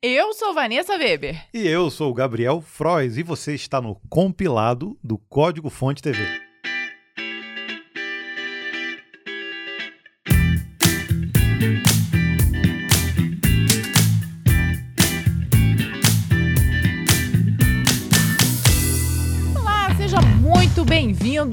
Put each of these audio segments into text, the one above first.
Eu sou Vanessa Weber. E eu sou o Gabriel Frois e você está no compilado do Código Fonte TV.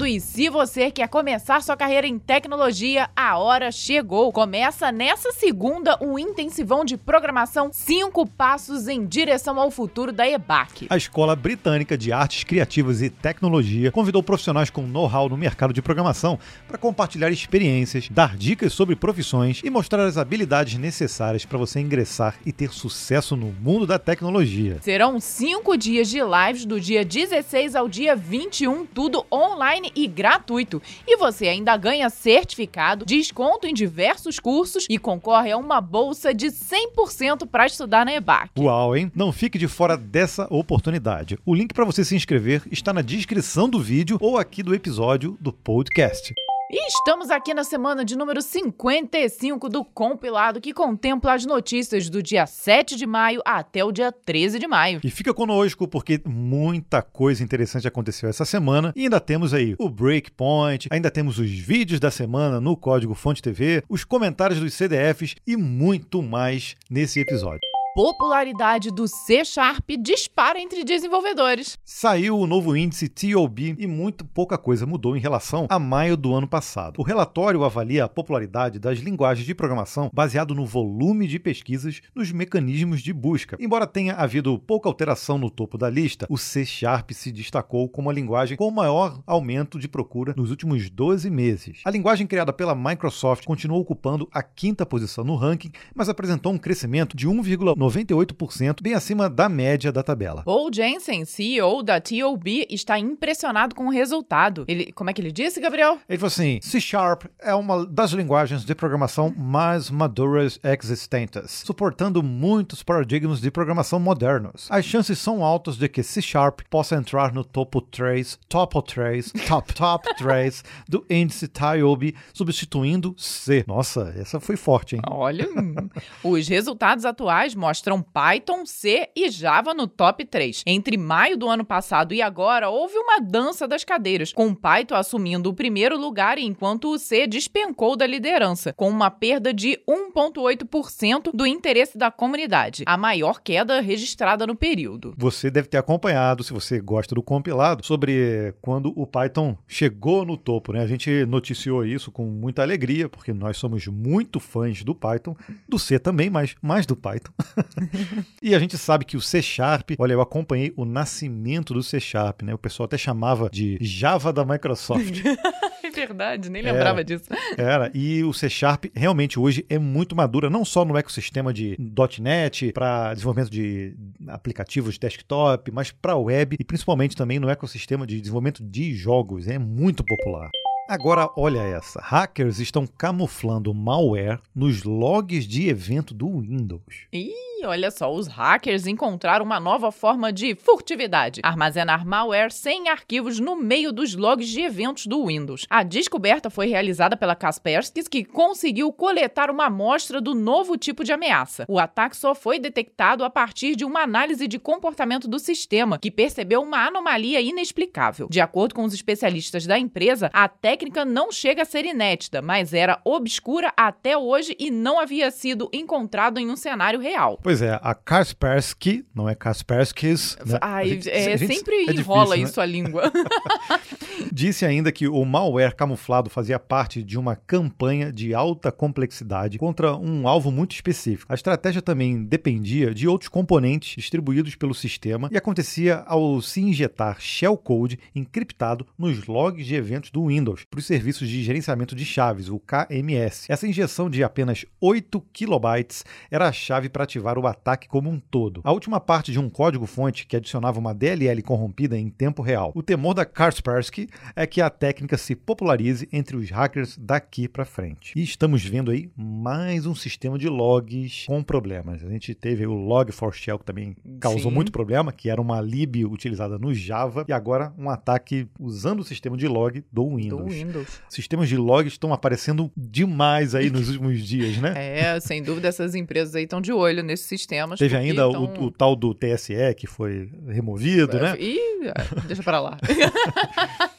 E se você quer começar sua carreira em tecnologia, a hora chegou. Começa nessa segunda o intensivão de programação 5 passos em direção ao futuro da EBAC. A Escola Britânica de Artes Criativas e Tecnologia convidou profissionais com know-how no mercado de programação para compartilhar experiências, dar dicas sobre profissões e mostrar as habilidades necessárias para você ingressar e ter sucesso no mundo da tecnologia. Serão cinco dias de lives do dia 16 ao dia 21, tudo online e gratuito. E você ainda ganha certificado, desconto em diversos cursos e concorre a uma bolsa de 100% para estudar na EBAC. Uau, hein? Não fique de fora dessa oportunidade. O link para você se inscrever está na descrição do vídeo ou aqui do episódio do podcast. E estamos aqui na semana de número 55 do compilado que contempla as notícias do dia 7 de maio até o dia 13 de maio. E fica conosco porque muita coisa interessante aconteceu essa semana e ainda temos aí o Breakpoint, ainda temos os vídeos da semana no Código Fonte TV, os comentários dos CDFs e muito mais nesse episódio popularidade do C Sharp dispara entre desenvolvedores. Saiu o novo índice TOB e muito pouca coisa mudou em relação a maio do ano passado. O relatório avalia a popularidade das linguagens de programação baseado no volume de pesquisas nos mecanismos de busca. Embora tenha havido pouca alteração no topo da lista, o C Sharp se destacou como a linguagem com maior aumento de procura nos últimos 12 meses. A linguagem criada pela Microsoft continuou ocupando a quinta posição no ranking, mas apresentou um crescimento de 1,9 98%, bem acima da média da tabela. Paul Jensen, CEO da TOB, está impressionado com o resultado. Ele, como é que ele disse, Gabriel? Ele falou assim: C Sharp é uma das linguagens de programação mais maduras existentes, suportando muitos paradigmas de programação modernos. As chances são altas de que C Sharp possa entrar no topo 3, topo 3, top top 3 do índice TIOB, substituindo C. Nossa, essa foi forte, hein? Olha, os resultados atuais mostram mostram Python, C e Java no top 3. Entre maio do ano passado e agora, houve uma dança das cadeiras, com Python assumindo o primeiro lugar enquanto o C despencou da liderança, com uma perda de 1,8% do interesse da comunidade, a maior queda registrada no período. Você deve ter acompanhado, se você gosta do compilado, sobre quando o Python chegou no topo. Né? A gente noticiou isso com muita alegria, porque nós somos muito fãs do Python, do C também, mas mais do Python. e a gente sabe que o C Sharp, olha, eu acompanhei o nascimento do C Sharp, né? O pessoal até chamava de Java da Microsoft. é verdade, nem lembrava era, disso. Era, e o C Sharp realmente hoje é muito madura, não só no ecossistema de .NET, para desenvolvimento de aplicativos de desktop, mas para web e principalmente também no ecossistema de desenvolvimento de jogos. É muito popular. Agora, olha essa. Hackers estão camuflando malware nos logs de evento do Windows. Ih! Olha só, os hackers encontraram uma nova forma de furtividade: armazenar malware sem arquivos no meio dos logs de eventos do Windows. A descoberta foi realizada pela Kaspersky, que conseguiu coletar uma amostra do novo tipo de ameaça. O ataque só foi detectado a partir de uma análise de comportamento do sistema, que percebeu uma anomalia inexplicável. De acordo com os especialistas da empresa, a técnica não chega a ser inédita, mas era obscura até hoje e não havia sido encontrado em um cenário real. Pois é, a Kaspersky, não é Kaspersky's. Né? Ai, gente, é, gente, sempre é enrola difícil, isso né? a língua. Disse ainda que o malware camuflado fazia parte de uma campanha de alta complexidade contra um alvo muito específico. A estratégia também dependia de outros componentes distribuídos pelo sistema e acontecia ao se injetar shellcode encriptado nos logs de eventos do Windows para os serviços de gerenciamento de chaves, o KMS. Essa injeção de apenas 8 kilobytes era a chave para ativar o ataque como um todo. A última parte de um código-fonte que adicionava uma DLL corrompida em tempo real. O temor da Kaspersky é que a técnica se popularize entre os hackers daqui para frente. E estamos vendo aí mais um sistema de logs com problemas. A gente teve o Log4Shell que também causou Sim. muito problema, que era uma lib utilizada no Java, e agora um ataque usando o sistema de log do Windows. Do Windows. Sistemas de logs estão aparecendo demais aí nos últimos dias, né? É, sem dúvida essas empresas aí estão de olho sistemas. Teve ainda tão- o, o tal do TSE que foi removido, né? Ih, é, deixa pra lá.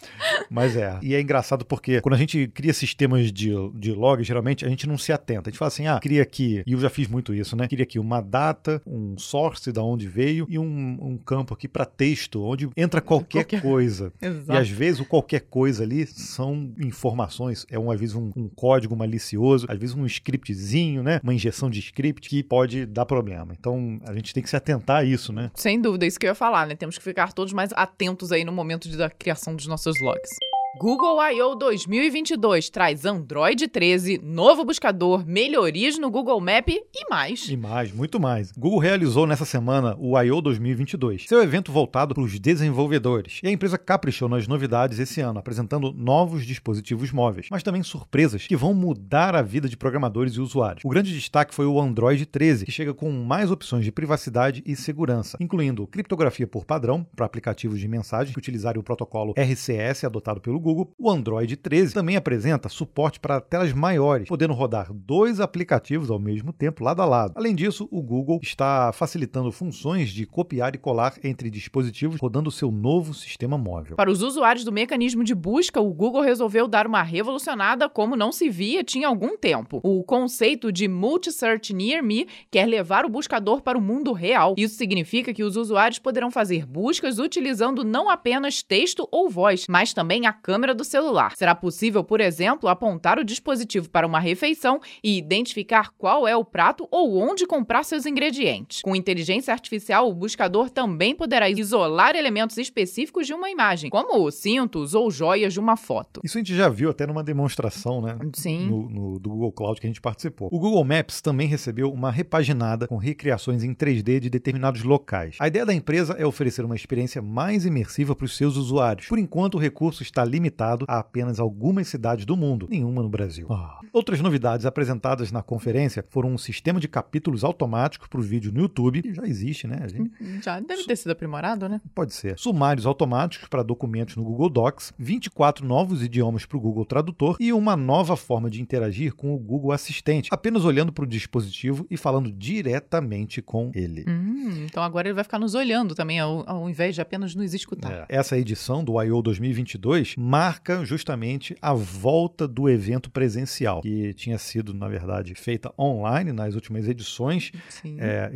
Mas é. E é engraçado porque quando a gente cria sistemas de, de log, geralmente a gente não se atenta. A gente fala assim, ah, cria aqui, e eu já fiz muito isso, né? Cria aqui uma data, um source da onde veio e um, um campo aqui para texto, onde entra qualquer, Qualquer- coisa. E Exato. às vezes o qualquer coisa ali são informações, é um, às vezes um, um código malicioso, às vezes um scriptzinho, né? Uma injeção de script que pode dar problema. Então a gente tem que se atentar a isso, né? Sem dúvida, isso que eu ia falar, né? Temos que ficar todos mais atentos aí no momento da criação dos nossos logs. looks. Google I.O. 2022 traz Android 13, novo buscador, melhorias no Google Map e mais. E mais, muito mais. Google realizou nessa semana o I.O. 2022, seu evento voltado para os desenvolvedores. E a empresa caprichou nas novidades esse ano, apresentando novos dispositivos móveis, mas também surpresas que vão mudar a vida de programadores e usuários. O grande destaque foi o Android 13, que chega com mais opções de privacidade e segurança, incluindo criptografia por padrão para aplicativos de mensagem que utilizarem o protocolo RCS adotado pelo Google. O Android 13 também apresenta suporte para telas maiores, podendo rodar dois aplicativos ao mesmo tempo, lado a lado. Além disso, o Google está facilitando funções de copiar e colar entre dispositivos, rodando seu novo sistema móvel. Para os usuários do mecanismo de busca, o Google resolveu dar uma revolucionada como não se via tinha algum tempo. O conceito de Multi-Search Near Me quer levar o buscador para o mundo real. Isso significa que os usuários poderão fazer buscas utilizando não apenas texto ou voz, mas também a câmera do celular. Será possível, por exemplo, apontar o dispositivo para uma refeição e identificar qual é o prato ou onde comprar seus ingredientes. Com inteligência artificial, o buscador também poderá isolar elementos específicos de uma imagem, como cintos ou joias de uma foto. Isso a gente já viu até numa demonstração, né? Sim. No, no- do Google Cloud que a gente participou. O Google Maps também recebeu uma repaginada com recriações em 3D de determinados locais. A ideia da empresa é oferecer uma experiência mais imersiva para os seus usuários. Por enquanto, o recurso está limitado a apenas algumas cidades do mundo, nenhuma no Brasil. Ah. Outras novidades apresentadas na conferência foram um sistema de capítulos automáticos para o vídeo no YouTube, que já existe, né? A gente Já deve ter sido aprimorado, né? Pode ser. Sumários automáticos para documentos no Google Docs, 24 novos idiomas para o Google Tradutor e uma nova forma de interagir com o Google Assistente, apenas olhando para o dispositivo e falando diretamente com ele. Hum, então agora ele vai ficar nos olhando também, ao, ao invés de apenas nos escutar. É, Essa edição do I.O. 2022 marca justamente a volta do evento presencial, que tinha sido, na verdade, feita online nas últimas edições. É,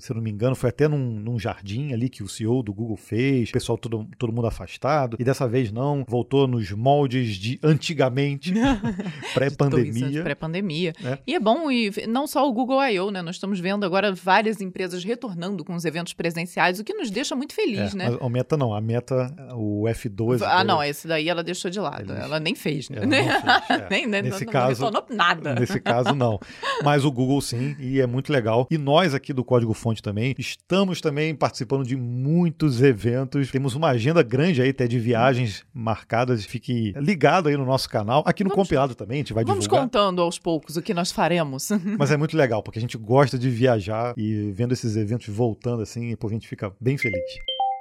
se eu não me engano, foi até num, num jardim ali que o CEO do Google fez, o pessoal todo, todo mundo afastado, e dessa vez não, voltou nos moldes de antigamente, pré-pandemia. Pré-pandemia. É. E é bom, e não só o Google I.O., né? Nós estamos vendo agora várias empresas retornando com os eventos presenciais, o que nos deixa muito feliz, É, né? a meta não, a meta, o F12. Ah, não, dele, esse daí ela deixou de lado. Ela nem fez, né? não fez, é. nem, nem, Nesse não, caso- não retornou nada. Nesse caso, não. Mas o Google sim, e é muito legal. E nós aqui do Código Fonte também estamos também participando de muitos eventos. Temos uma agenda grande aí, até de viagens marcadas. Fique ligado aí no nosso canal. Aqui no Vamos- compilado também, a gente vai Vamos divulgar. contando aos poucos o que nós faremos. Mas é muito legal, porque a gente gosta de viajar e vendo esses eventos voltando assim, pô, a gente fica bem feliz.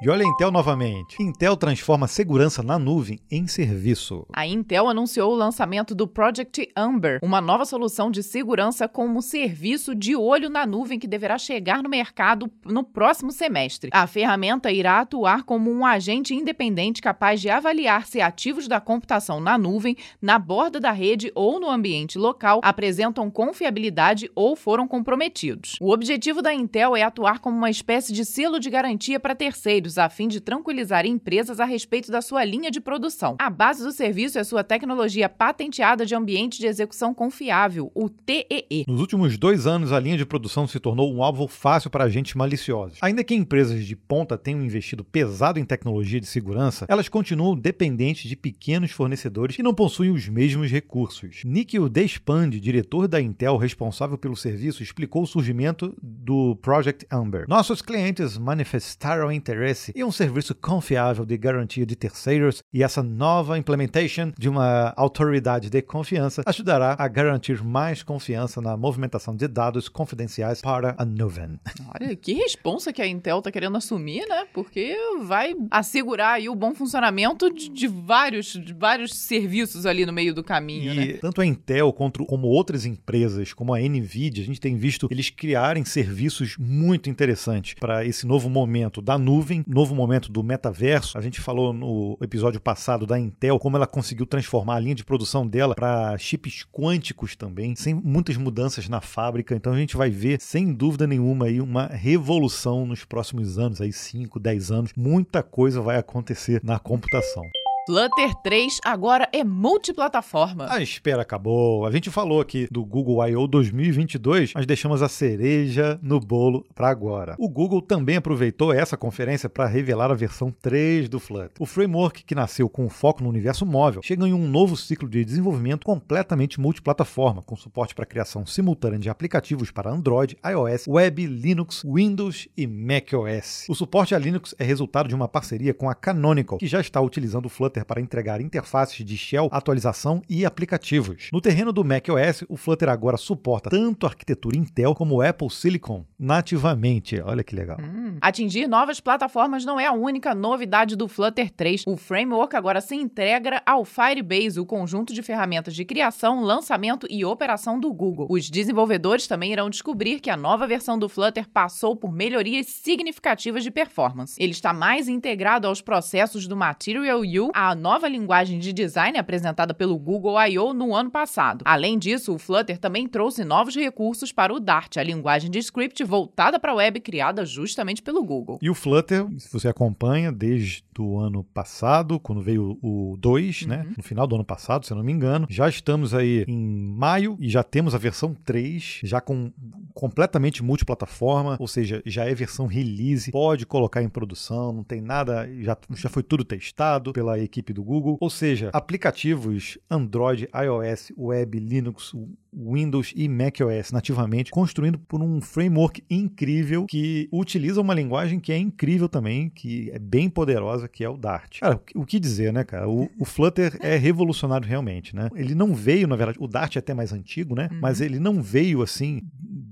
E olha a Intel novamente. Intel transforma segurança na nuvem em serviço. A Intel anunciou o lançamento do Project Amber, uma nova solução de segurança como serviço de olho na nuvem que deverá chegar no mercado no próximo semestre. A ferramenta irá atuar como um agente independente capaz de avaliar se ativos da computação na nuvem, na borda da rede ou no ambiente local apresentam confiabilidade ou foram comprometidos. O objetivo da Intel é atuar como uma espécie de selo de garantia para terceiros, a fim de tranquilizar empresas a respeito da sua linha de produção. A base do serviço é sua tecnologia patenteada de ambiente de execução confiável, o TEE. Nos últimos dois anos, a linha de produção se tornou um alvo fácil para agentes maliciosos. Ainda que empresas de ponta tenham investido pesado em tecnologia de segurança, elas continuam dependentes de pequenos fornecedores que não possuem os mesmos recursos. Nikhil Deshpande, diretor da Intel responsável pelo serviço, explicou o surgimento do Project Amber. Nossos clientes manifestaram interesse e um serviço confiável de garantia de terceiros e essa nova implementation de uma autoridade de confiança ajudará a garantir mais confiança na movimentação de dados confidenciais para a nuvem. Olha, que responsa que a Intel tá querendo assumir, né? Porque vai assegurar aí o bom funcionamento de, de vários, de vários serviços ali no meio do caminho, e né? tanto a Intel quanto como outras empresas, como a Nvidia, a gente tem visto eles criarem serviços muito interessantes para esse novo momento da nuvem, novo momento do metaverso. A gente falou no episódio passado da Intel como ela conseguiu transformar a linha de produção dela para chips quânticos também, sem muitas mudanças na fábrica. Então a gente vai ver, sem dúvida nenhuma, aí uma revolução nos próximos anos, aí 5, 10 anos. Muita coisa vai acontecer na computação. Flutter 3 agora é multiplataforma. A espera acabou. A gente falou aqui do Google I.O. 2022, mas deixamos a cereja no bolo para agora. O Google também aproveitou essa conferência para revelar a versão 3 do Flutter. O framework que nasceu com foco no universo móvel chega em um novo ciclo de desenvolvimento completamente multiplataforma, com suporte para criação simultânea de aplicativos para Android, iOS, Web, Linux, Windows e macOS. O suporte a Linux é resultado de uma parceria com a Canonical, que já está utilizando o Flutter para entregar interfaces de shell, atualização e aplicativos. No terreno do macOS, o Flutter agora suporta tanto a arquitetura Intel como Apple Silicon nativamente. Olha que legal. Hum. Atingir novas plataformas não é a única novidade do Flutter 3. O framework agora se integra ao Firebase, o conjunto de ferramentas de criação, lançamento e operação do Google. Os desenvolvedores também irão descobrir que a nova versão do Flutter passou por melhorias significativas de performance. Ele está mais integrado aos processos do Material U, a nova linguagem de design apresentada pelo Google I.O. no ano passado. Além disso, o Flutter também trouxe novos recursos para o Dart, a linguagem de script voltada para a web criada justamente pelo Google. E o Flutter, se você acompanha desde o ano passado, quando veio o 2, Uhum. né? No final do ano passado, se eu não me engano. Já estamos aí em maio e já temos a versão 3, já com completamente multiplataforma, ou seja, já é versão release, pode colocar em produção, não tem nada, já, já foi tudo testado pela equipe do Google. Ou seja, aplicativos Android, iOS, Web, Linux, Windows e macOS nativamente, construindo por um framework incrível que utiliza uma linguagem que é incrível também, que é bem poderosa, que é o Dart. Cara, o que dizer, né, cara? O, o Flutter é revolucionário realmente, né? Ele não veio, na verdade, o Dart é até mais antigo, né? Uhum. Mas ele não veio assim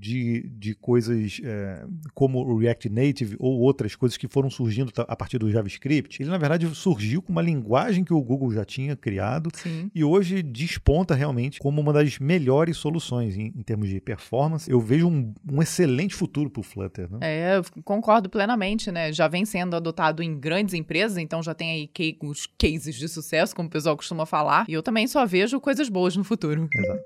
de, de coisas é, como o React Native ou outras coisas que foram surgindo a partir do JavaScript. Ele, na verdade, surgiu com uma linguagem que o Google já tinha criado Sim. e hoje desponta realmente como uma das melhores soluções em, em termos de performance. Eu vejo um, um excelente futuro para o Flutter. Né? É, eu concordo plenamente, né? Já vem sendo adotado em grandes empresas, então já tem aí que- os cases de sucesso, como o pessoal costuma falar. E eu também só vejo coisas boas no futuro. Exato.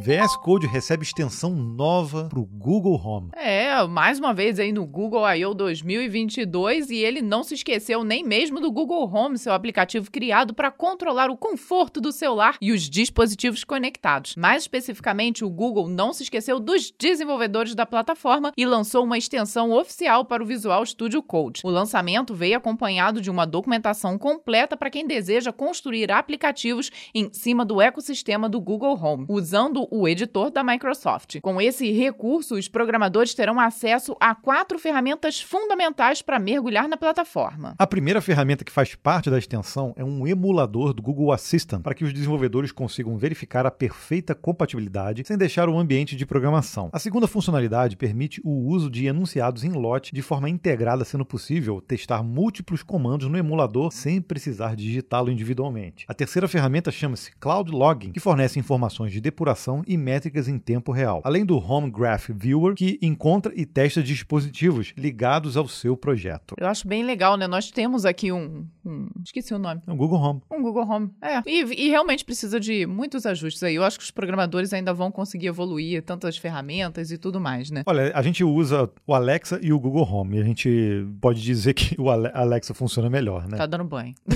VS Code recebe extensão nova para o Google Home. É, mais uma vez aí no Google I.O. 2022 e ele não se esqueceu nem mesmo do Google Home, seu aplicativo criado para controlar o conforto do celular e os dispositivos conectados. Mais especificamente, o Google não se esqueceu dos desenvolvedores da plataforma e lançou uma extensão oficial para o Visual Studio Code. O lançamento veio acompanhado de uma documentação completa para quem deseja construir aplicativos em cima do ecossistema do Google Home, usando o editor da Microsoft. Com esse recurso, os programadores terão acesso a quatro ferramentas fundamentais para mergulhar na plataforma. A primeira ferramenta que faz parte da extensão é um emulador do Google Assistant para que os desenvolvedores consigam verificar a perfeita compatibilidade sem deixar o ambiente de programação. A segunda funcionalidade permite o uso de enunciados em lote de forma integrada, sendo possível testar múltiplos comandos no emulador sem precisar digitá-lo individualmente. A terceira ferramenta chama-se Cloud Logging, que fornece informações de depuração e métricas em tempo real, além do Home Graph Viewer, que encontra e testa dispositivos ligados ao seu projeto. Eu acho bem legal, né? Nós temos aqui um. um- esqueci o nome. É o Google Home. Um Google Home. É. E, e realmente precisa de muitos ajustes aí. Eu acho que os programadores ainda vão conseguir evoluir tantas ferramentas e tudo mais, né? Olha, a gente usa o Alexa e o Google Home. E a gente pode dizer que o Ale- Alexa funciona melhor, né? Tá dando banho.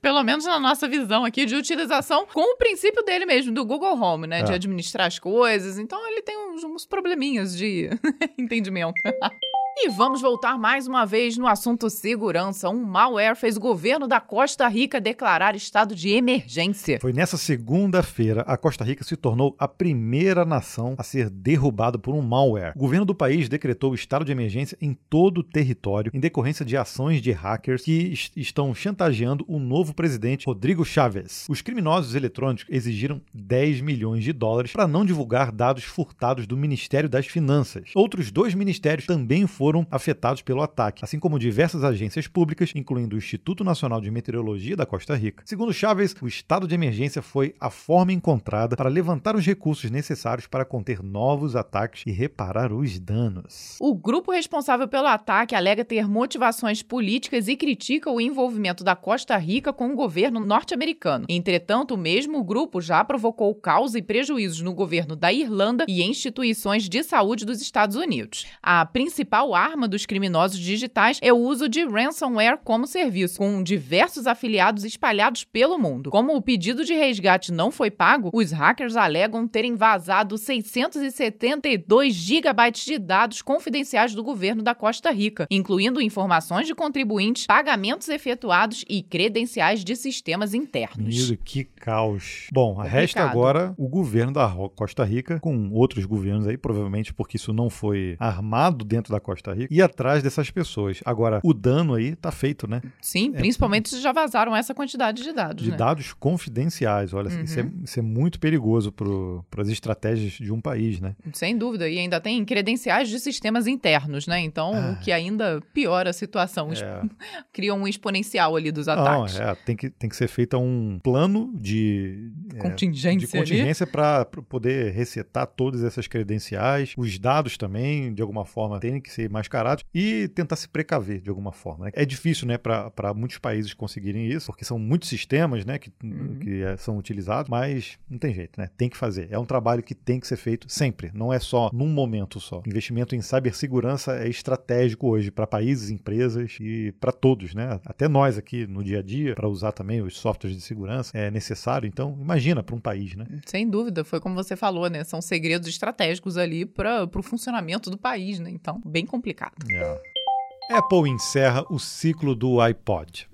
Pelo menos na nossa visão aqui de utilização com o princípio dele mesmo, do Google Home, né? De É. administrar as coisas. Então ele tem uns, uns probleminhas de entendimento. E vamos voltar mais uma vez no assunto segurança. Um malware fez o governo da Costa Rica declarar estado de emergência. Foi nessa segunda-feira a Costa Rica se tornou a primeira nação a ser derrubada por um malware. O governo do país decretou estado de emergência em todo o território em decorrência de ações de hackers que estão chantageando o novo presidente Rodrigo Chávez. Os criminosos eletrônicos exigiram 10 milhões de dólares para não divulgar dados furtados do Ministério das Finanças. Outros dois ministérios também foram foram afetados pelo ataque, assim como diversas agências públicas, incluindo o Instituto Nacional de Meteorologia da Costa Rica. Segundo Chaves, o estado de emergência foi a forma encontrada para levantar os recursos necessários para conter novos ataques e reparar os danos. O grupo responsável pelo ataque alega ter motivações políticas e critica o envolvimento da Costa Rica com o governo norte-americano. Entretanto, o mesmo grupo já provocou caos e prejuízos no governo da Irlanda e instituições de saúde dos Estados Unidos. A principal arma dos criminosos digitais é o uso de ransomware como serviço, com diversos afiliados espalhados pelo mundo. Como o pedido de resgate não foi pago, os hackers alegam terem vazado 672 gigabytes de dados confidenciais do governo da Costa Rica, incluindo informações de contribuintes, pagamentos efetuados e credenciais de sistemas internos. Meu, que caos. Bom, Complicado. resta agora o governo da Costa Rica, com outros governos aí, provavelmente porque isso não foi armado dentro da Costa Costa Rica, ir atrás dessas pessoas. Agora, o dano aí tá feito, né? Sim, é, principalmente se já vazaram essa quantidade de dados. De né? dados confidenciais, olha, uhum. isso, é, isso, é, muito perigoso para as estratégias de um país, né? Sem dúvida. E ainda tem credenciais de sistemas internos, né? Então, ah. o que ainda piora a situação. É. Cria um exponencial ali dos ataques. Não, é, tem que, tem que ser feito um plano de é, contingência, de contingência para poder resetar todas essas credenciais. Os dados também, de alguma forma, têm que ser mascarados e tentar se precaver de alguma forma. Né? É difícil, né, para muitos países conseguirem isso, porque são muitos sistemas, né, que, uhum. que é, são utilizados, mas não tem jeito, né? Tem que fazer. É um trabalho que tem que ser feito sempre, não é só num momento só. Investimento em cibersegurança é estratégico hoje para países, empresas e para todos, né? Até nós aqui no dia a dia, para usar também os softwares de segurança, é necessário. Então, imagina para um país, né? Sem dúvida, foi como você falou, né? São segredos estratégicos ali para o funcionamento do país, né? Então, bem complicado. Yeah. Apple encerra o ciclo do iPod.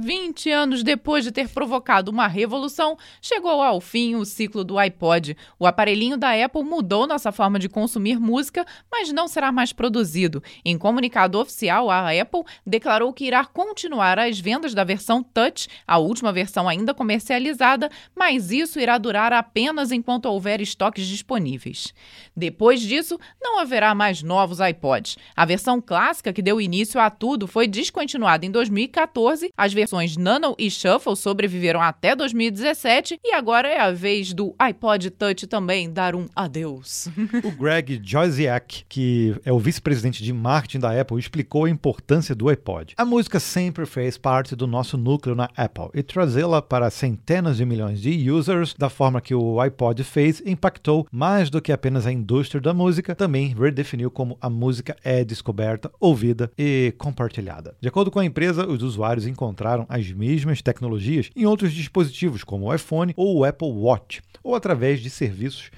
20 anos depois de ter provocado uma revolução, chegou ao fim o ciclo do iPod. O aparelhinho da Apple mudou nossa forma de consumir música, mas não será mais produzido. Em comunicado oficial, a Apple declarou que irá continuar as vendas da versão Touch, a última versão ainda comercializada, mas isso irá durar apenas enquanto houver estoques disponíveis. Depois disso, não haverá mais novos iPods. A versão clássica que deu início a tudo foi descontinuada em 2014. As versões Nano e Shuffle sobreviveram até 2017 e agora é a vez do iPod Touch também dar um adeus. o Greg Josiak, que é o vice-presidente de marketing da Apple, explicou a importância do iPod. A música sempre fez parte do nosso núcleo na Apple e trazê-la para centenas de milhões de users da forma que o iPod fez impactou mais do que apenas a indústria da música, também redefiniu como a música é descoberta, ouvida e compartilhada. De acordo com a empresa, os usuários encontraram usaram as mesmas tecnologias em outros dispositivos, como o iPhone ou o Apple Watch, ou através de serviços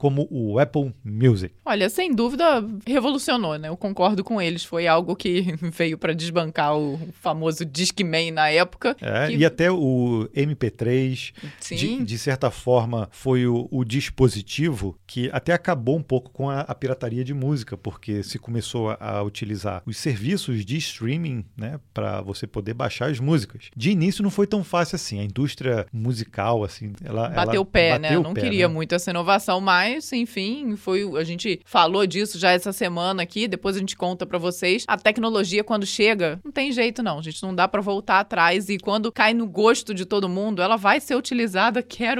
como o Apple Music. Olha, sem dúvida revolucionou, né? Eu concordo com eles. Foi algo que veio para desbancar o famoso Discman na época. É, que... e até o MP3, de, de, certa forma, foi o, o, dispositivo que até acabou um pouco com a, a, pirataria de música, porque se começou a, a utilizar os serviços de streaming, né, para você poder baixar as músicas. De início não foi tão fácil assim. A indústria musical, assim, ela bateu o pé, bateu né? Eu não pé, queria né? muito essa inovação, mas mas, enfim, foi a gente falou disso já essa semana aqui, depois a gente conta para vocês. A tecnologia quando chega, não tem jeito não, gente, não dá para voltar atrás e quando cai no gosto de todo mundo, ela vai ser utilizada quer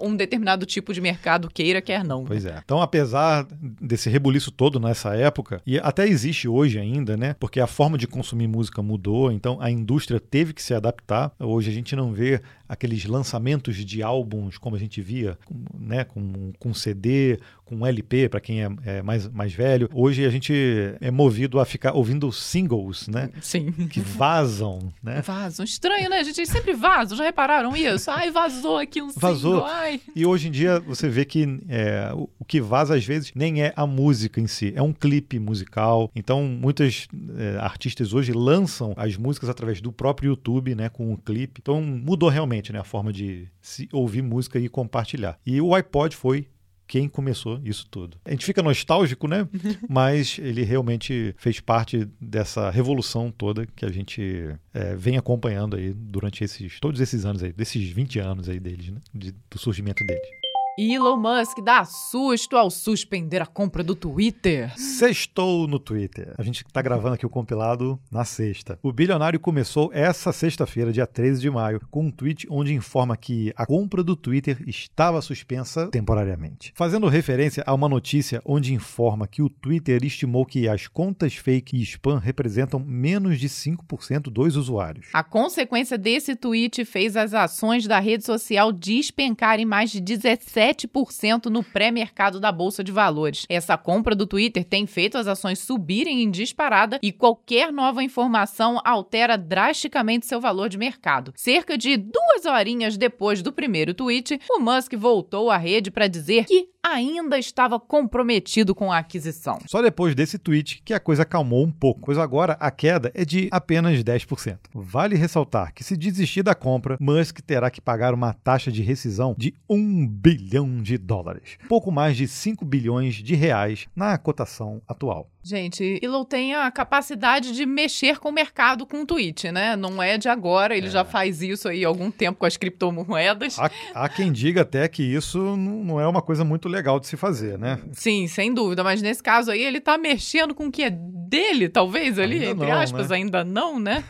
um determinado tipo de mercado queira, quer não. Pois é. Então, apesar desse rebuliço todo nessa época, e até existe hoje ainda, né? Porque a forma de consumir música mudou, então a indústria teve que se adaptar. Hoje a gente não vê aqueles lançamentos de álbuns como a gente via, né, com, com CD, com LP, para quem é, é, mais, mais velho. Hoje a gente é movido a ficar ouvindo singles, né? Sim. Que vazam, né? Vazam. Estranho, né? A gente sempre vaza. Já repararam isso? Ai, vazou aqui um Vazou. single. Ai. E hoje em dia você vê que é, o, que vaza às vezes nem é a música em si, é um clipe musical. Então muitos é, artistas hoje lançam as músicas através do próprio YouTube, né, com o um clipe. Então mudou realmente, né, a forma de se ouvir música e compartilhar. E o iPod foi quem começou isso tudo. A gente fica nostálgico, né? Mas ele realmente fez parte dessa revolução toda que a gente é, vem acompanhando aí durante esses todos esses anos aí, desses 20 anos aí deles, né? De, do surgimento deles. Elon Musk dá susto ao suspender a compra do Twitter. Sextou no Twitter. A gente está gravando aqui o compilado na sexta. O bilionário começou essa sexta-feira, dia 13 de maio, com um tweet onde informa que a compra do Twitter estava suspensa temporariamente. Fazendo referência a uma notícia onde informa que o Twitter estimou que as contas fake e spam representam menos de 5% dos usuários. A consequência desse tweet fez as ações da rede social despencarem mais de 17 7% no pré-mercado da Bolsa de Valores. Essa compra do Twitter tem feito as ações subirem em disparada e qualquer nova informação altera drasticamente seu valor de mercado. Cerca de duas horinhas depois do primeiro tweet, o Musk voltou à rede para dizer que ainda estava comprometido com a aquisição. Só depois desse tweet que a coisa acalmou um pouco, pois agora a queda é de apenas 10%. Vale ressaltar que se desistir da compra, Musk terá que pagar uma taxa de rescisão de 1 bilhão de dólares, pouco mais de 5 bilhões de reais na cotação atual. Gente, Elon tem a capacidade de mexer com o mercado com o tweet, né? Não é de agora, ele é. já faz isso aí há algum tempo com as criptomoedas. Há, há quem diga até que isso não é uma coisa muito legal de se fazer, né? Sim, sem dúvida, mas nesse caso aí ele tá mexendo com o que é dele, talvez, ali, ainda entre não, aspas, né? ainda não, né?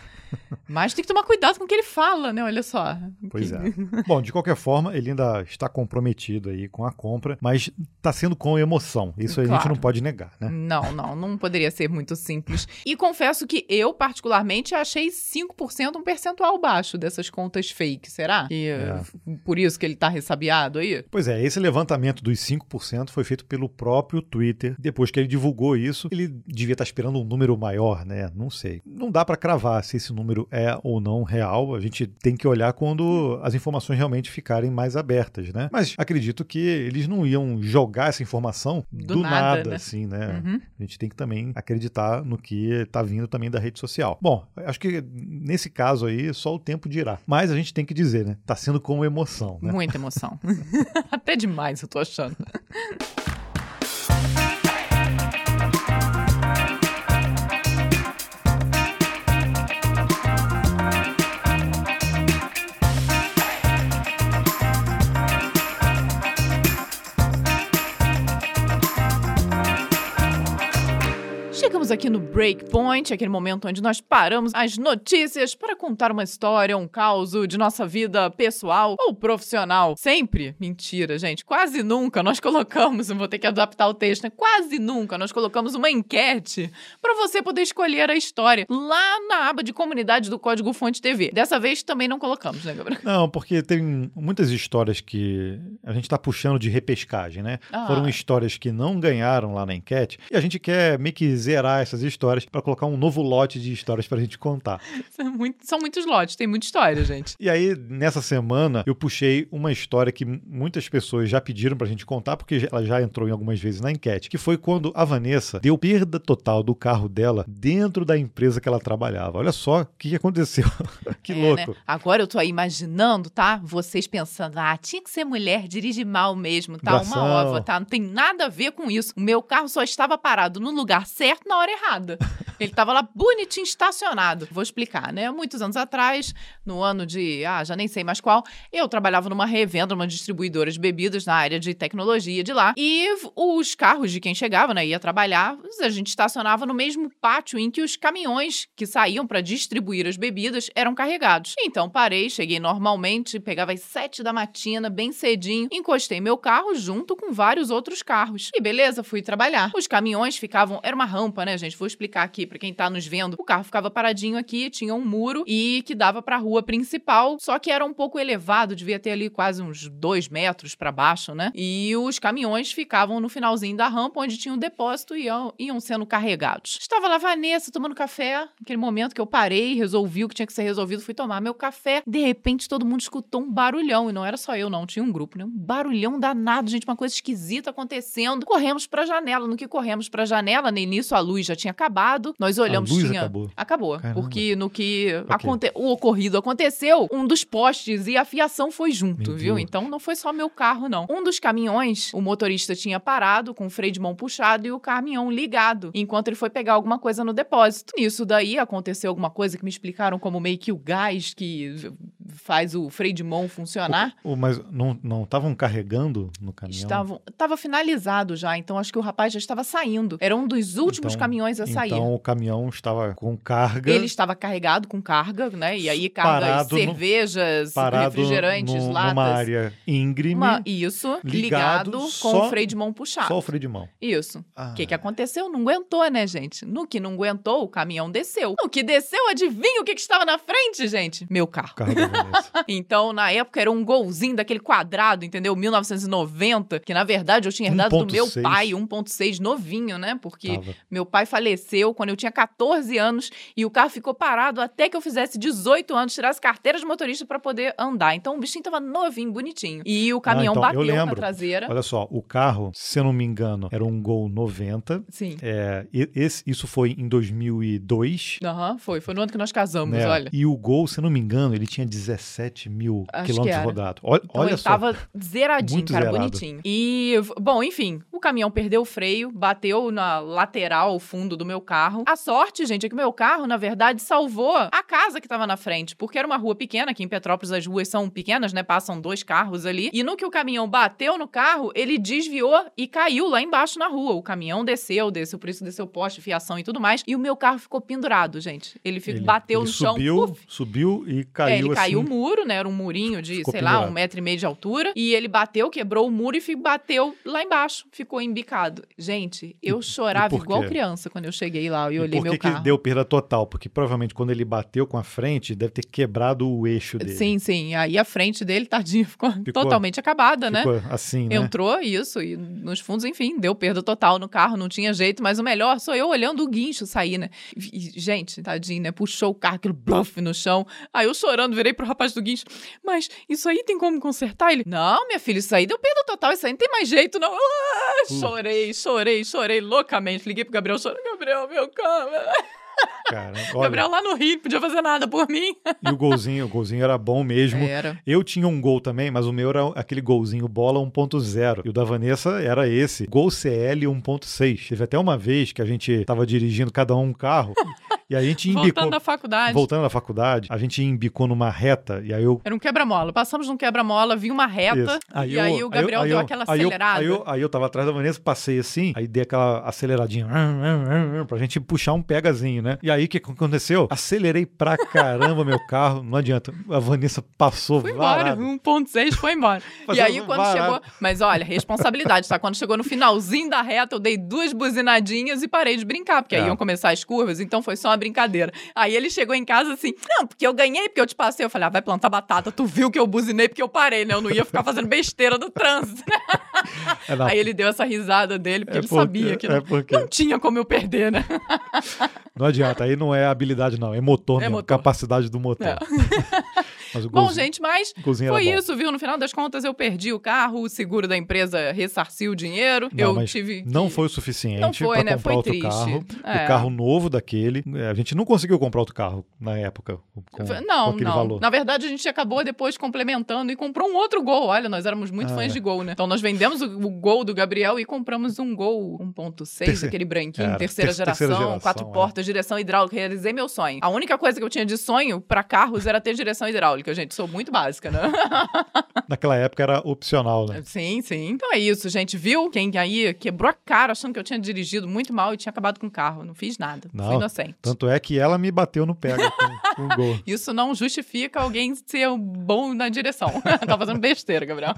Mas tem que tomar cuidado com o que ele fala, né? Olha só. Pois é. Bom, de qualquer forma, ele ainda está comprometido aí com a compra, mas está sendo com emoção. Isso claro. a gente não pode negar, né? Não, não, não poderia ser muito simples. E confesso que eu, particularmente, achei 5% um percentual baixo dessas contas fake, será? E é. por isso que ele está ressabiado aí? Pois é, esse levantamento dos 5% foi feito pelo próprio Twitter. Depois que ele divulgou isso, ele devia estar esperando um número maior, né? Não sei. Não dá para cravar se esse número é ou não real. A gente tem que olhar quando as informações realmente ficarem mais abertas, né? Mas acredito que eles não iam jogar essa informação do, do nada, nada né? assim, né? Uhum. A gente tem que também acreditar no que está vindo também da rede social. Bom, acho que nesse caso aí só o tempo dirá. Mas a gente tem que dizer, né? Tá sendo com emoção, né? Muita emoção. Até demais, eu tô achando. Chegamos aqui no Breakpoint, aquele momento onde nós paramos as notícias para contar uma história, um caos de nossa vida pessoal ou profissional. Sempre? Mentira, gente. Quase nunca nós colocamos, vou ter que adaptar o texto, né? Quase nunca nós colocamos uma enquete para você poder escolher a história lá na aba de comunidade do Código Fonte TV. Dessa vez também não colocamos, né, Gabriel? Não, porque tem muitas histórias que a gente está puxando de repescagem, né? Ah. Foram histórias que não ganharam lá na enquete e a gente quer meio que zerar essas histórias para colocar um novo lote de histórias para a gente contar. São, muito, são muitos lotes, tem muita história, gente. E aí, nessa semana, eu puxei uma história que muitas pessoas já pediram para a gente contar, porque ela já entrou em algumas vezes na enquete, que foi quando a Vanessa deu perda total do carro dela dentro da empresa que ela trabalhava. Olha só o que aconteceu. que é, louco. Né? Agora eu tô aí imaginando, tá? Vocês pensando, ah, tinha que ser mulher, dirige mal mesmo, tá? Uma ova, tá? Não tem nada a ver com isso. O meu carro só estava parado no lugar certo na hora errada. Ele estava lá bonitinho estacionado. Vou explicar, né? Muitos anos atrás, no ano de, ah, já nem sei mais qual, eu trabalhava numa revenda, numa distribuidora de bebidas na área de tecnologia de lá. E os carros de quem chegava, né, ia trabalhar, a gente estacionava no mesmo pátio em que os caminhões que saíam para distribuir as bebidas eram carregados. Então parei, cheguei normalmente, pegava as sete da matina, bem cedinho, encostei meu carro junto com vários outros carros. E beleza, fui trabalhar. Os caminhões ficavam, era uma rampa, né, gente? Vou explicar aqui pra quem tá nos vendo, o carro ficava paradinho aqui, tinha um muro e que dava pra rua principal, só que era um pouco elevado, devia ter ali quase uns dois metros pra baixo, né? E os caminhões ficavam no finalzinho da rampa, onde tinha um depósito e iam, iam sendo carregados. Estava lá a Vanessa tomando café, aquele momento que eu parei, resolvi o que tinha que ser resolvido, fui tomar meu café. De repente, todo mundo escutou um barulhão, e não era só eu, não, tinha um grupo, né? Um barulhão danado, gente, uma coisa esquisita acontecendo. Corremos pra janela, no que corremos pra janela, nem nisso a luz já tinha acabado. Nós olhamos, a luz tinha. acabou. Acabou. Caramba. Porque no que Ok. aconte- o ocorrido aconteceu, um dos postes e a fiação foi junto, Meu viu? Deus. Então não foi só meu carro, não. Um dos caminhões, o motorista tinha parado com o freio de mão puxado e o caminhão ligado, enquanto ele foi pegar alguma coisa no depósito. Nisso daí aconteceu alguma coisa que me explicaram como meio que o gás que faz o freio de mão funcionar. O- mas não não estavam carregando no caminhão? Estavam, tava finalizado já, então acho que o rapaz já estava saindo. Era um dos últimos Então- caminhões a sair. Então o caminhão estava com carga. Ele estava carregado com carga, né? E aí Parado no- cervejas, parado refrigerantes, no- latas. numa área íngreme, Uma- isso, ligado ligado, com só- o freio de mão puxado. só o freio de mão. Isso. Ah, O que, que aconteceu? Não aguentou, né, gente? No que não aguentou, o caminhão desceu. No que desceu, adivinha o que, que estava na frente, gente? Meu carro. o carro. Então, na época, era um golzinho daquele quadrado, entendeu? 1990, que na verdade eu tinha herdado do meu 1.6. pai, 1.6 novinho, né? Porque Tava. meu pai faleceu quando eu tinha 14 anos e o carro ficou parado até que eu fizesse 18 anos, tirasse carteira de motorista para poder andar. Então o bichinho tava novinho, bonitinho. E o caminhão então, eu bateu na traseira. Olha só, o carro, se eu não me engano, era um Gol 90. Sim. É, esse, isso foi em 2002. Aham, foi. Foi no ano que nós casamos, né? olha. E o Gol, se eu não me engano, ele tinha 17 mil Acho quilômetros rodados. Olha, Então olha ele só. tava zeradinho, Muito cara, zerado. bonitinho. E, bom, enfim, o caminhão perdeu o freio, bateu na lateral, fundo do meu carro. A sorte, gente, é que o meu carro, na verdade, salvou a casa que tava na frente, porque era uma rua pequena, aqui em Petrópolis as ruas são pequenas, né? Passam dois carros ali. E no que o caminhão bateu no carro, ele desviou e caiu lá embaixo na rua. O caminhão desceu, desceu, por isso desceu poste, fiação e tudo mais. E o meu carro ficou pendurado, gente. Ele, Ele- bateu ele no chão, subiu, subiu e caiu é, ele caiu o assim. Muro, né? Era um murinho de, Ficou sei lá, pendurado. um metro e meio de altura. E ele bateu, quebrou o muro e bateu lá embaixo. Ficou embicado. Gente, eu chorava por igual criança quando eu cheguei lá e E olhei por meu que, que carro. deu perda total? Porque provavelmente quando ele bateu com a frente, deve ter quebrado o eixo dele. Sim, sim. Aí a frente dele, tadinho, ficou, totalmente acabada, né? Ficou assim, né? Entrou isso, e nos fundos, enfim, deu perda total no carro, não tinha jeito, mas o melhor sou eu olhando o guincho sair, né? E, gente, tadinho, né? Puxou o carro, aquele bluff no chão. Aí eu chorando, virei pro rapaz do guincho, mas isso aí tem como consertar? Ele, não, minha filha, isso aí deu perda total, isso aí não tem mais jeito, não. Ah, chorei, chorei, chorei loucamente. Liguei pro Gabriel, chorei, Gabriel, meu carro. Cara, olha, Gabriel lá no Rio, não podia fazer nada por mim. e o golzinho, o golzinho era bom mesmo. Era. Eu tinha um gol também, mas o meu era aquele golzinho bola 1.0. E o da Vanessa era esse, Gol CL 1.6. Teve até uma vez que a gente tava dirigindo cada um um carro e a gente embicou. Voltando da faculdade. Voltando da faculdade, a gente embicou numa reta e aí eu. Era um quebra-mola. Passamos num quebra-mola, vi uma reta. Isso. e aí o Gabriel aí deu eu- aquela aí eu- acelerada. Aí eu, aí eu tava atrás da Vanessa, passei assim, aí dei aquela aceleradinha pra gente puxar um pegazinho, né? E aí o que aconteceu? Acelerei pra caramba meu carro, não adianta. A Vanessa passou Foi embora, varada. 1.6 foi embora. e aí, quando varado. chegou. Mas olha, responsabilidade, tá? Quando chegou no finalzinho da reta, eu dei duas buzinadinhas e parei de brincar, porque aí É. iam começar as curvas, então foi só uma brincadeira. Aí ele chegou em casa assim: não, porque eu ganhei, porque eu te passei. Eu falei: ah, vai plantar batata, tu viu que eu buzinei porque eu parei, né? Eu não ia ficar fazendo besteira no trânsito, né? É, Aí ele deu essa risada dele, porque é ele porque- sabia que é não, porque não tinha como eu perder, né? não adianta, aí não é habilidade não, é motor É mesmo, motor. capacidade do motor. Bom, gente, mas foi bom. isso, viu? No final das contas, eu perdi o carro, o seguro da empresa ressarciu o dinheiro. Não, eu tive. que- Não foi o suficiente Não foi, pra né? comprar Foi outro triste. carro. É. O carro novo daquele, a gente não conseguiu comprar outro carro na época com, com não, aquele não. valor. Na verdade, a gente acabou depois complementando e comprou um outro Gol. Olha, nós éramos muito Ah, fãs é. de Gol, né? Então nós vendemos o, o Gol do Gabriel e compramos um Gol 1.6, Terceira- aquele branquinho, Era, terceira, ter- geração, terceira geração, quatro é. portas, direção hidráulica. Realizei meu sonho. A única coisa que eu tinha de sonho pra carros era ter direção hidráulica, gente. Sou muito básica, né? Naquela época era opcional, né? Sim, sim. Então é isso, gente. Viu? Quem aí quebrou a cara achando que eu tinha dirigido muito mal e tinha acabado com o carro. Não fiz nada. Não, Fui inocente. Tanto é que ela me bateu no pega com, com o gol. Isso não justifica alguém ser bom na direção. tá fazendo besteira, Gabriel.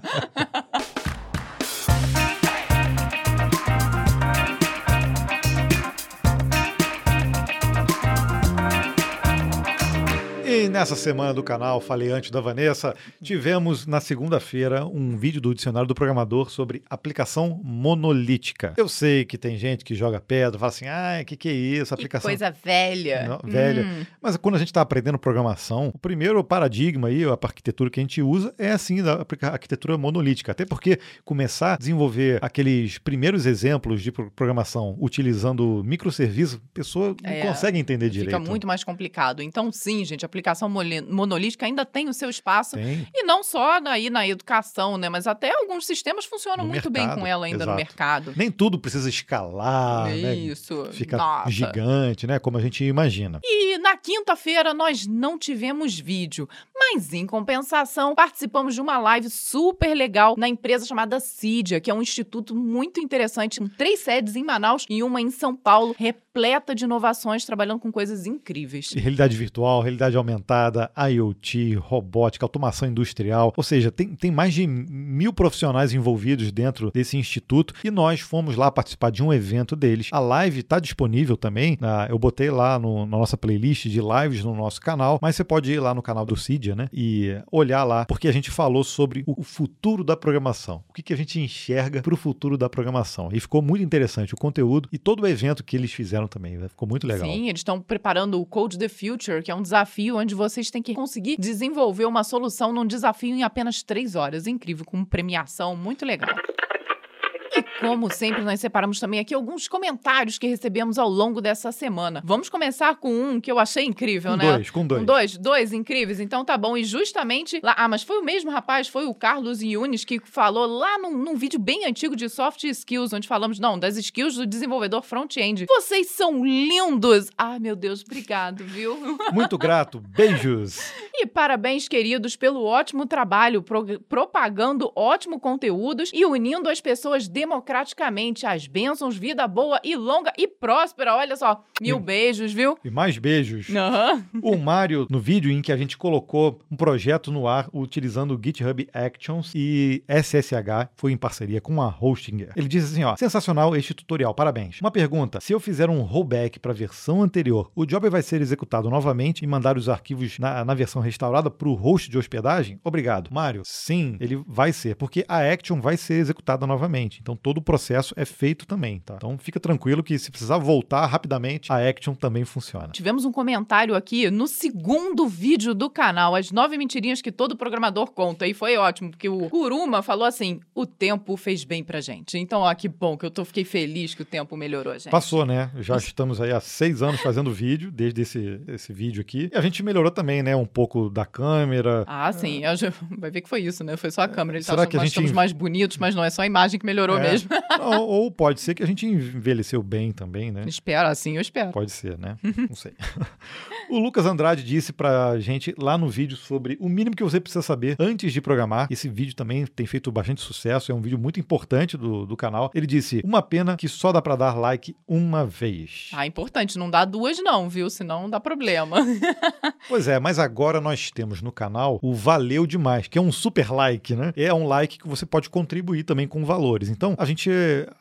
E nessa semana do canal, falei antes da Vanessa, tivemos na segunda-feira um vídeo do Dicionário do Programador sobre aplicação monolítica. Eu sei que tem gente que joga pedra, fala assim, ah, o que, que é isso? Aplicação. Que coisa velha. Não, velha. Hum. Mas quando a gente está aprendendo programação, o primeiro paradigma aí, a arquitetura que a gente usa é assim, da arquitetura monolítica. Até porque começar a desenvolver aqueles primeiros exemplos de programação utilizando microserviços, a pessoa não é, consegue entender fica direito. Fica muito mais complicado. Então, sim, gente, a aplicação monolítica ainda tem o seu espaço. Tem. E não só aí na educação, né? Mas até alguns sistemas funcionam no muito mercado, bem com ela ainda exato. no mercado. Nem tudo precisa escalar, né? Isso. Né? Fica Nossa. gigante, né? Como a gente imagina. E na quinta-feira nós não tivemos vídeo, mas em compensação participamos de uma live super legal na empresa chamada Cidia, que é um instituto muito interessante, com três sedes em Manaus e uma em São Paulo, repleta de inovações, trabalhando com coisas incríveis. E realidade virtual, realidade aumentada, IoT, robótica, automação industrial. Ou seja, tem, tem mais de mil profissionais envolvidos dentro desse instituto e nós fomos lá participar de um evento deles. A live está disponível também. Eu botei lá no, na nossa playlist de lives no nosso canal, mas você pode ir lá no canal do Cydia, né? E olhar lá, porque a gente falou sobre o, o futuro da programação. O que, que a gente enxerga para o futuro da programação. E ficou muito interessante o conteúdo e todo o evento que eles fizeram também. Né? Ficou muito legal. Sim, eles estão preparando o Code the Future, que é um desafio onde vocês têm que conseguir desenvolver uma solução num desafio em apenas três horas. Incrível, com premiação muito legal. E como sempre, nós separamos também aqui alguns comentários que recebemos ao longo dessa semana. Vamos começar com um que eu achei incrível, com né? Dois, com dois. Com dois, dois incríveis. Então tá bom. E justamente lá. Ah, mas foi o mesmo rapaz, foi o Carlos Yunes que falou lá num, num vídeo bem antigo de soft skills, onde falamos, não, das skills do desenvolvedor front-end. Vocês são lindos! Ah, meu Deus, obrigado, viu? Muito grato. Beijos. E parabéns, queridos, pelo ótimo trabalho, pro propagando ótimo conteúdos e unindo as pessoas democraticamente. As bênçãos, vida boa e longa e próspera. Olha só, mil e, beijos, viu? E mais beijos. Uhum. O Mário, no vídeo em que a gente colocou um projeto no ar utilizando o GitHub Actions e SSH, foi em parceria com a Hostinger. Ele diz assim, ó, sensacional este tutorial, parabéns. Uma pergunta, se eu fizer um rollback para a versão anterior, o job vai ser executado novamente e mandar os arquivos na, na versão restaurada para o host de hospedagem? Obrigado. Mário, sim, ele vai ser, porque a action vai ser executada novamente. Então todo o processo é feito também, tá? Então fica tranquilo que se precisar voltar rapidamente, a Action também funciona. Tivemos um comentário aqui no segundo vídeo do canal, as nove mentirinhas que todo programador conta, e foi ótimo, porque o Kuruma falou assim: o tempo fez bem pra gente. Então, ó, que bom que eu tô, fiquei feliz que o tempo melhorou, gente. Passou, né? Já estamos aí há seis anos fazendo vídeo, desde esse, esse vídeo aqui. E a gente melhorou também, né? Um pouco da câmera. Ah, sim. É... Vai ver que foi isso, né? Foi só a câmera. Eles Será que a gente... estamos mais bonitos, mas não é só a imagem que melhorou é. mesmo. Ou, ou, pode ser que a gente envelheceu bem também, né? Espero, assim eu espero. Pode ser, né? Não sei. o Lucas Andrade disse pra gente lá no vídeo sobre o mínimo que você precisa saber antes de programar. Esse vídeo também tem feito bastante sucesso, é um vídeo muito importante do, do canal. Ele disse: Uma pena que só dá para dar like uma vez. Ah, importante, não dá duas, não, viu? Senão dá problema. pois é, mas agora nós temos no canal o Valeu Demais, que é um super like, né? É um like que você pode contribuir também com valores. Então, a gente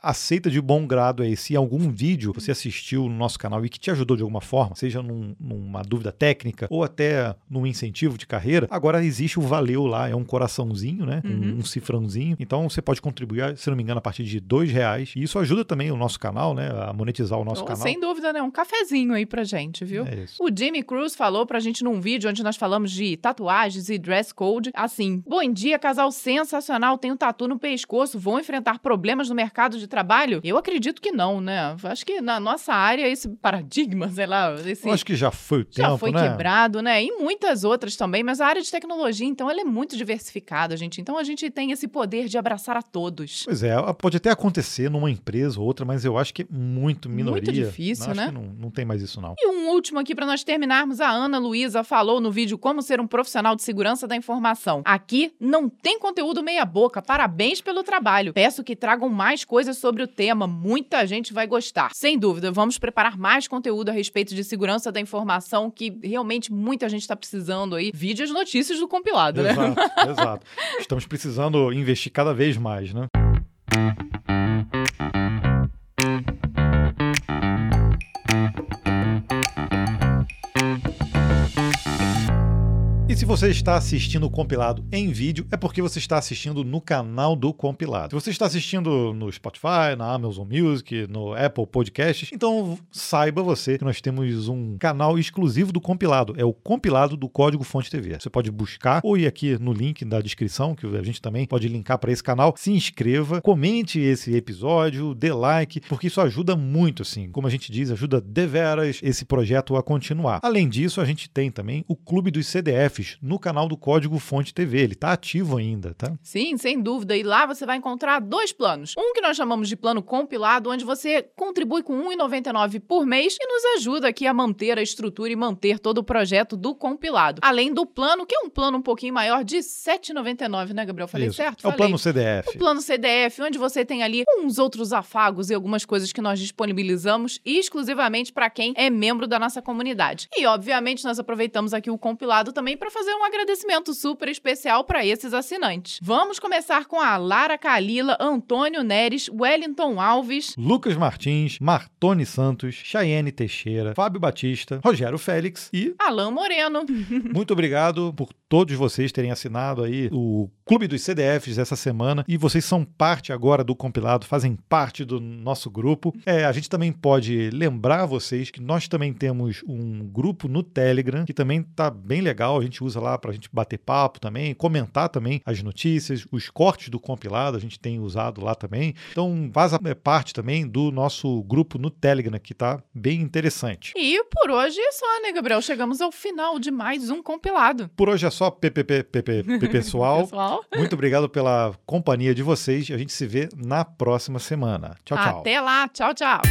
aceita de bom grado aí se algum vídeo você assistiu no nosso canal e que te ajudou de alguma forma, seja num, numa dúvida técnica ou até num incentivo de carreira, agora existe o Valeu lá, é um coraçãozinho, né? Uhum. Um, cifrãozinho. Então você pode contribuir, se não me engano, a partir de dois reais. E isso ajuda também o nosso canal, né? A monetizar o nosso oh, canal. Sem dúvida, né? Um cafezinho aí pra gente, viu? É isso. O Jimmy Cruz falou pra gente num vídeo onde nós falamos de tatuagens e dress code. Assim, bom dia, casal sensacional, tenho tatu no pescoço, vou enfrentar problemas no mercado de trabalho? Eu acredito que não, né? Acho que na nossa área esse paradigma, sei lá, esse... Eu acho que já foi o tempo, Já foi né? quebrado, né? E muitas outras também, mas a área de tecnologia, então, ela é muito diversificada, gente. Então, a gente tem esse poder de abraçar a todos. Pois é, pode até acontecer numa empresa ou outra, mas eu acho que é muito minoria. Muito difícil, não, né? Não, não, tem mais isso, não. E um último aqui para nós terminarmos. A Ana Luísa falou no vídeo Como Ser um Profissional de Segurança da Informação. Aqui não tem conteúdo meia boca. Parabéns pelo trabalho. Peço que tragam mais coisas sobre o tema. Muita gente vai gostar. Sem dúvida, vamos preparar mais conteúdo a respeito de segurança da informação que realmente muita gente está precisando aí. Vídeos notícias do compilado, exato, né? Exato, exato. Estamos precisando investir cada vez mais, né? Se você está assistindo o compilado em vídeo, é porque você está assistindo no canal do compilado. Se você está assistindo no Spotify, na Amazon Music, no Apple Podcasts, então saiba você que nós temos um canal exclusivo do compilado. É o compilado do Código Fonte TV. Você pode buscar ou ir aqui no link da descrição, que a gente também pode linkar para esse canal. Se inscreva, comente esse episódio, dê like, porque isso ajuda muito, assim. Como a gente diz, ajuda deveras esse projeto a continuar. Além disso, a gente tem também o Clube dos CDFs no canal do Código Fonte TV. Ele está ativo ainda, tá? Sim, sem dúvida. E lá você vai encontrar dois planos. Um que nós chamamos de plano compilado, onde você contribui com R$ 1,99 por mês e nos ajuda aqui a manter a estrutura e manter todo o projeto do compilado. Além do plano, que é um plano um pouquinho maior de R$ 7,99, né, Gabriel? Falei Isso. certo? É o Falei. plano CDF. O plano CDF, onde você tem ali uns outros afagos e algumas coisas que nós disponibilizamos exclusivamente para quem é membro da nossa comunidade. E, obviamente, nós aproveitamos aqui o compilado também para fazer um agradecimento super especial para esses assinantes. Vamos começar com a Lara Kalila, Antônio Neres, Wellington Alves, Lucas Martins, Martone Santos, Chayenne Teixeira, Fábio Batista, Rogério Félix e Alain Moreno. muito obrigado por todos vocês terem assinado aí o Clube dos CDFs essa semana e vocês são parte agora do compilado, fazem parte do nosso grupo. É, a gente também pode lembrar vocês que nós também temos um grupo no Telegram que também tá bem legal, a gente usa lá pra gente bater papo também, comentar também as notícias, os cortes do compilado, a gente tem usado lá também. Então, faz a- é parte também do nosso grupo no Telegram que tá bem interessante. E por hoje é só, né, Gabriel? Chegamos ao final de mais um compilado. Por hoje é só PPP, PP, pessoal. Pessoal, Muito obrigado pela companhia de vocês. A gente se vê na próxima semana. Tchau, tchau. até lá. Tchau, tchau.